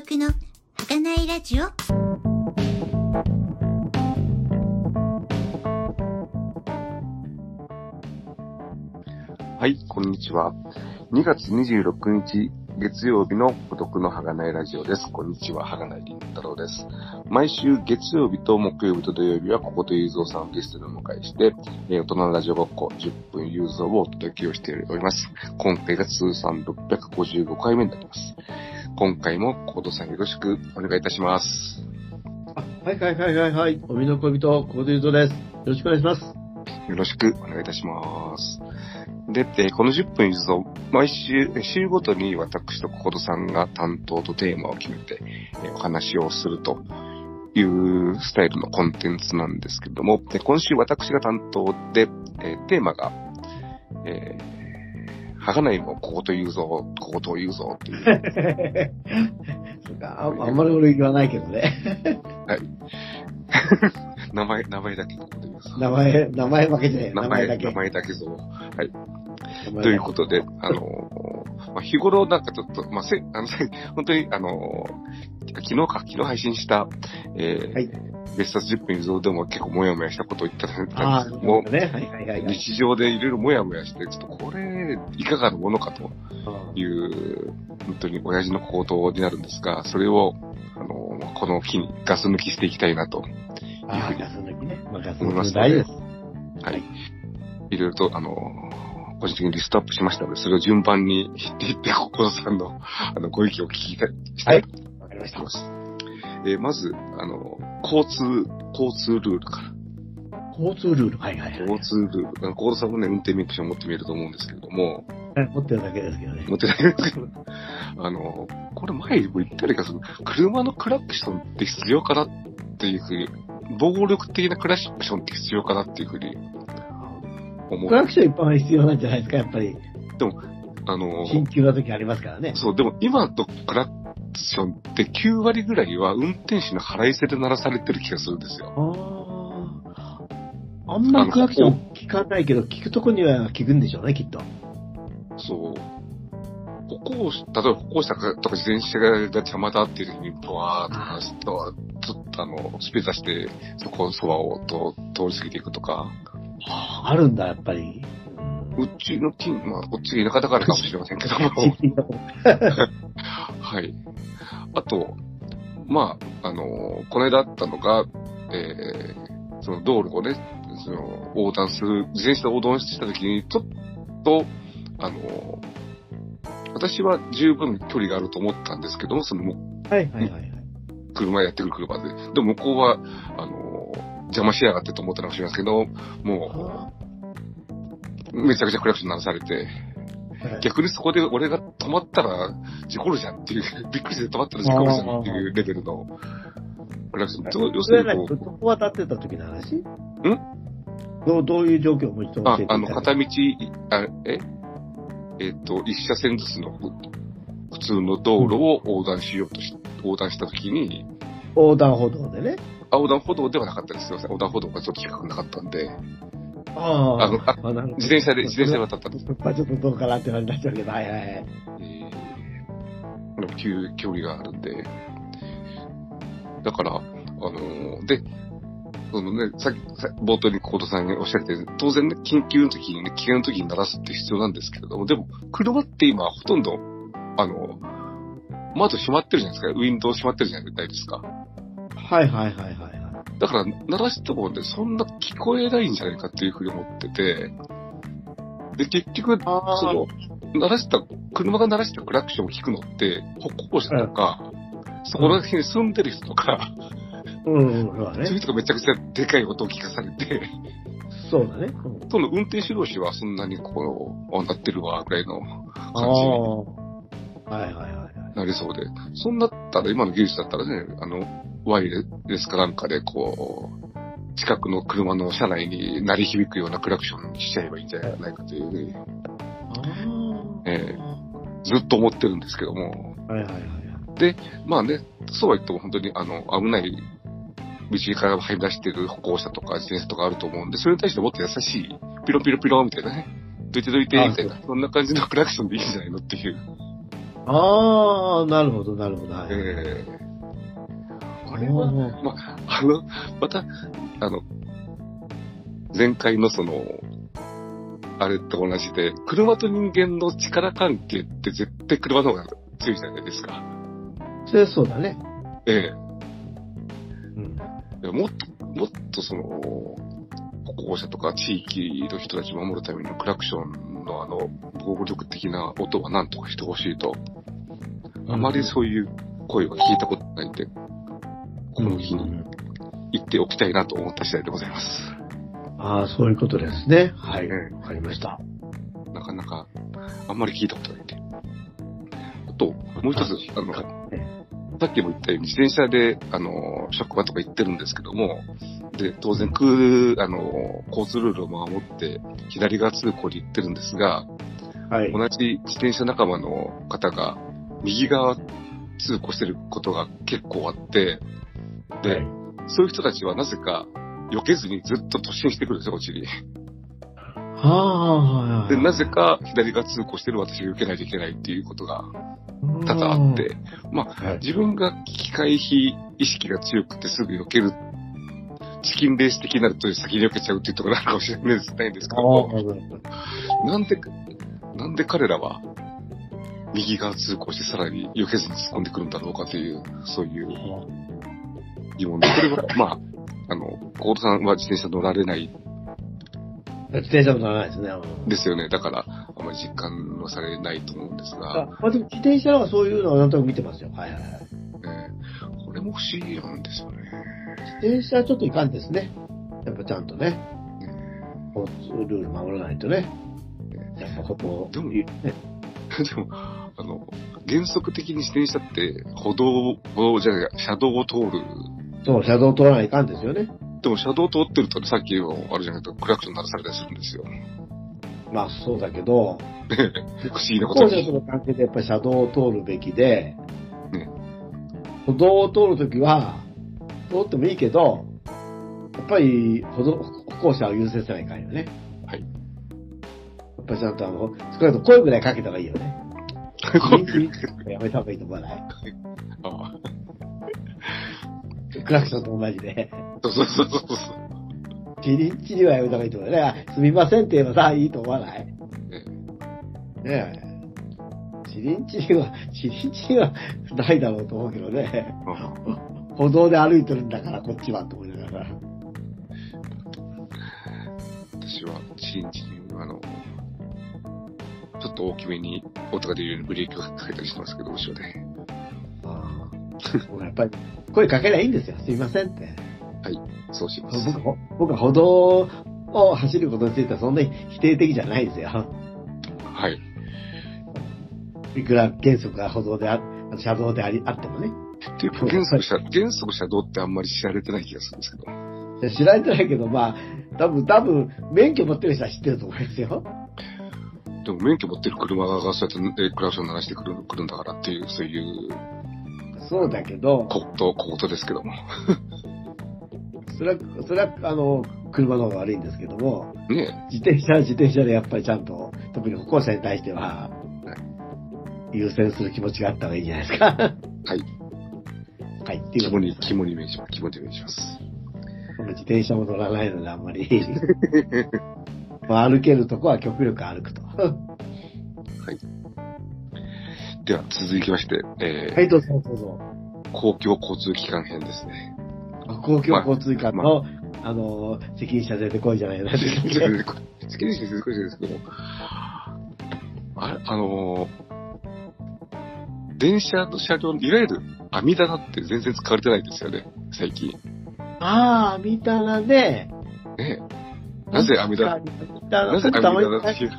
孤独の儚いラジオはい、こんにちは。2月26日月曜日の孤独の儚いラジオです。こんにちは、儚いりんたろうです。毎週月曜日と木曜日と土曜日はこことゆうぞうさんをゲストにお迎えして、えー大人のラジオごっこ10分ゆうぞうをお届けをしております。今回が通算655回目になります。今回もコードさんよろしくお願いいたします。あはいはいはいはいはい。おみの恋人、コーデュートです。よろしくお願いします。よろしくお願いいたします。で、えーこの10分ゆずを毎週、えー週ごとに私とココドさんが担当とテーマを決めて、えーお話をするというスタイルのコンテンツなんですけれども、で今週私が担当で、えーテーマが、えー、はがないもここと言うぞ、ここと言うぞっていう、そうかああんまり俺言わないけどね。名前、名前だけここで言うぞ。名前、名前負けじゃない。名前名前だけ。名前だけぞ。はい。ということで、あのーまあ、日頃なんかちょっと、まあ、せ、あの、せ 本当に、あのー昨日か、昨日配信した、えー、はい別冊10分以上でも結構もやもやしたことを言ったんですけども、ね。はいはいはいはい。日常でいろいろもやもやして、ちょっとこれ、いかがなものかとうんいう、本当に親父の行動になるんですが、それを、あのーこの機にガス抜きしていきたいなと、ああ、ガス抜きね。まあ、ガス思います抜き大事です。はい。いろいろと、あのー個人的にリストアップしましたので、それを順番に言っていって、ここさんの、あの、ご意見を聞きたい、したいとわかりました。えーまず、あの、交通、交通ルールから。交通ルール。はいはいはい。交通ルール。あの、小田さんもね、運転免許証持ってみると思うんですけれども、はい持ってるだけですけどね。持ってないんですけど、あの、これ前にも言ったりかする、車のクラクションって必要かなっていうふうに、暴力的なクラクションって必要かなっていうふうに思う。クラクション一般は必要なんじゃないですか、やっぱり。あの、緊急な時ありますからね。そう、でも今のクラクションって9割ぐらいは運転手の腹いせで鳴らされてる気がするんですよ。ああ。あんまりクラクション聞かないけど、聞くとこには聞くんでしょうね、きっと。そう。歩行し、例えば歩行者とか自転車が邪魔だっていう時に、ブワーッとかちょっとあの、スピード出して、そこのそばをと通り過ぎていくとか、あるんだ、やっぱり。うちの近、まあ、こっちが田舎だからかもしれませんけども、はい。あと、まあ、あの、この間あったのが、えー、その道路をね、その、横断する、自転車で横断した時に、ちょっと、あの、私は十分距離があると思ったんですけども、その、はいはいはいはい。車やってくる車で。でも向こうは、あの、邪魔しやがってと思ったのかもしれませんけど、もう、めちゃくちゃクラクション鳴らされて、逆にそこで俺が止まったら事故るじゃんっていう、びっくりして止まったら事故るじゃんっていうレベルのクラクション。要すそれるにこは何？どこ渡ってた時の話？んん？どう、どういう状況をもう一度う、教えて、いたああの、だ片道、あえ？えっと、一車線ずつのふ普通の道路を横断しようとし、横断したときに、横断歩道でね。あ横断歩道ではなかったです。すいません。横断歩道がちょっと近くなかったんで、ああのああ自転車で、自転車で渡ったんです。まあちょっとどうかなってなっちゃうけど、はいはいはい。えー、急距離があるんで、だから、あのーで、そのね、さっき、さ冒頭にコードさんがおっしゃってた当然ね、緊急の時にね、危険の時に鳴らすって必要なんですけれども、でも、車って今、ほとんど、あの、窓閉まってるじゃないですか。ウィンドウ閉まってるじゃないですか。はいはいはいはいはい。だから、鳴らしてもね、そんな聞こえないんじゃないかっていうふうに思ってて、で、結局、あその、鳴らした、車が鳴らしたクラクションを聞くのって、歩行者とか、そこら辺に住んでる人とか、うん、うん、そうだね。人がめちゃくちゃでかい音を聞かされて、そうだね。うんその運転手同士はそんなにこう、あ、鳴ってるわ、ぐらいのあ感じ。はいはいはいはい。なりそうで、そんなったら、今の技術だったらね、あの、ワイヤレスかなんかで、こう、近くの車の車内に鳴り響くようなクラクションにしちゃえばいいんじゃないかというふうに、あえずっと思ってるんですけども、あ。はいはいはい。まあね、そうは言っても本当にあの、危ない道から這い出してる歩行者とか自転車とかあると思うんで、それに対してもっと優しい、ピロピロピロみたいなね、どいてどいて、みたいな、そんな感じのクラクションでいいんじゃないのっていう。ああ、なるほど、なるほど。はい。ええあれは、おーまあ、あの、また、あの、前回のその、あれと同じで、車と人間の力関係って絶対車の方が強いじゃないですか。それそうだね。えうん。もっと、もっとその、歩行者とか地域の人たちを守るためのクラクションのあの、暴力的な音は何とかしてほしいと、あまりそういう声は聞いたことないんで、この日に言っておきたいなと思った次第でございます。ああ、そういうことですね。はい。ええわかりました。なかなか、あんまり聞いたことないんで。あと、もう一つ、あの、えさっきも言ったように自転車で、あの、職場とか行ってるんですけども、で、当然、空、あの、交通ルールを守って、左側通行で行ってるんですが、はい。同じ自転車仲間の方が、右側通行してることが結構あって、で、はいそういう人たちはなぜか、避けずにずっと突進してくるんですよ、こっちに。はあ、で、なぜか左側通行してる私が避けないといけないっていうことが多々あって、まあ、はい。自分が機械比意識が強くてすぐ避ける、チキンレース的になると先に避けちゃうっていうところなのかもしれないですないんですけどなんで、なんで彼らは右側通行してさらに避けずに突っ込んでくるんだろうかという、そういう疑問で、これは、まあ、あの、コードさんは自転車乗られない自転車も乗らないですね。うんですよね。だから、あまり実感はされないと思うんですあが、まあ、でも自転車はそういうのはなんとなく見てますよ。はいはいはい。えーこれも不思議なんですよね。自転車はちょっといかんですね。やっぱちゃんとね、ね交通ルール守らないとね。やっぱここ、でもね、でも、あの、原則的に自転車って歩道、歩道じゃない、車道を通る。そう、車道通らないかんですよね。でも車道通ってるとさっきのあるじゃないですか、クラクション鳴らされたりするんですよ。まあそうだけど、不思議なことに。歩行者との関係でやっぱり車道を通るべきで、ね歩道を通るときは、通ってもいいけど、やっぱり歩道、歩行者を優先せないかんよね。はい。やっぱりちゃんとあの、少なくとも声ぐらいかけた方がいいよね。やめた方がいいと思わない？あ クラクションと同じで。そうそうそうそうそう。チリンチリはやめた方がいいと思うね。あすみませんって言えばさ、いいと思わない？ねえ。チリンチリは、チリンチリはないだろうと思うけどね。あ歩道で歩いてるんだから、こっちは、と思いながら。私は、チンチン、あの、ちょっと大きめに音が出るようにブレーキをかけたりしてますけど、後ろで。やっぱり、声かけりゃいいんですよ。すみませんって。そうします。僕は僕は歩道を走ることについてはそんなに否定的じゃないですよ。はい。いくら原則が歩道であ、車道でありあってもね。っていうか、原則車、原則車道ってあんまり知られてない気がするんですけど。知られてないけど、まあ、多分、多分、免許持ってる人は知ってると思いますよ。でも免許持ってる車がそうやってえクラクション鳴らしてくるくるんだからっていう、そういうそうだけど、小言、小言ですけども。それは、それは、あの、車の方が悪いんですけども、ね自転車は自転車でやっぱりちゃんと、特に歩行者に対しては、優先する気持ちがあった方がいいんじゃないですか。はい。はい、っていう肝に。肝に銘じます。肝に銘じます。この自転車も乗らないのであんまり。まあ歩けるとこは極力歩くと。はでは、続きまして、えーい、どうぞどうぞ。公共交通機関編ですね。公共交通機関の、あの、責任者出てこいじゃないですか責任。者出てこいじゃないですけど、あれ、あのー電車の車両の、いわゆる網棚って全然使われてないですよね、最近。ああ、網棚で、ねなぜ網棚、なぜ網棚っていう、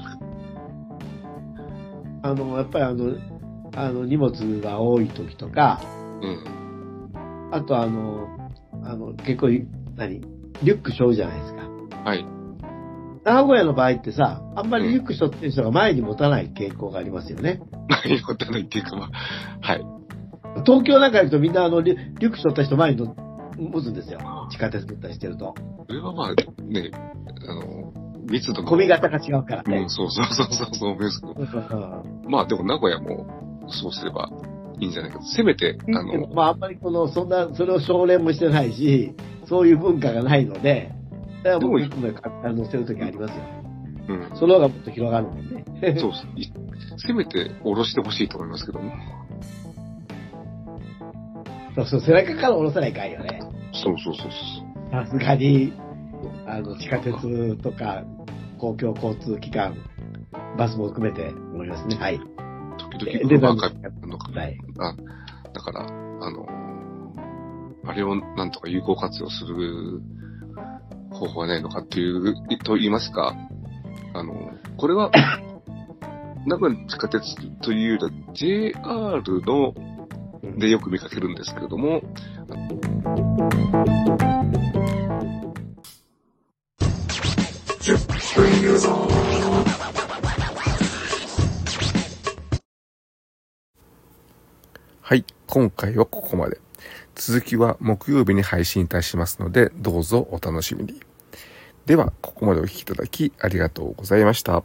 あの、やっぱりあの、あの、荷物が多い時とか、うん。あとあの、あの、結構、何リュック背負うじゃないですか。はい。名古屋の場合ってさ、あんまりリュック背負ってる人が前に持たない傾向がありますよね。何もたないっていうか、まあ、はい。東京なんか行くとみんなあのリュック背負った人前にの持つんですよ。地下鉄乗ったりしてると。これはまあ、ね、あの、密度の。込み型が違うからねうん、。そうそうそうそう、そう。そうそうそうまあでも名古屋も、そうすればいいんじゃないかと。せめて、あの、まあ、あんまりこの、そんな、それを奨励もしてないし、そういう文化がないので、だから僕いつもあの、せるときありますよ。うん。その方がもっと広がるもんね。そうせめて下ろしてほしいと思いますけどね。そうそう、背中から下ろさないかんよね。そうそうそうそう。さすがに、あの、地下鉄とか、公共交通機関、バスも含めて思いますね。はい。時で々ウーバーかのかはい。あ、だから、あの、あれをなんとか有効活用する方法はないのかっていう、と言いますか、あの、これは、名古屋の地下鉄というよりは JR のでよく見かけるんですけれども、はい、今回はここまで。続きは木曜日に配信いたしますので、どうぞお楽しみに。では、ここまでお聴きいただきありがとうございました。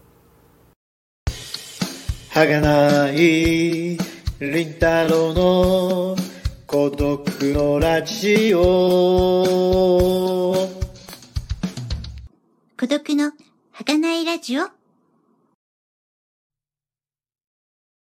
はがない、りんたろの孤独のラジオ。孤独の儚いラジオ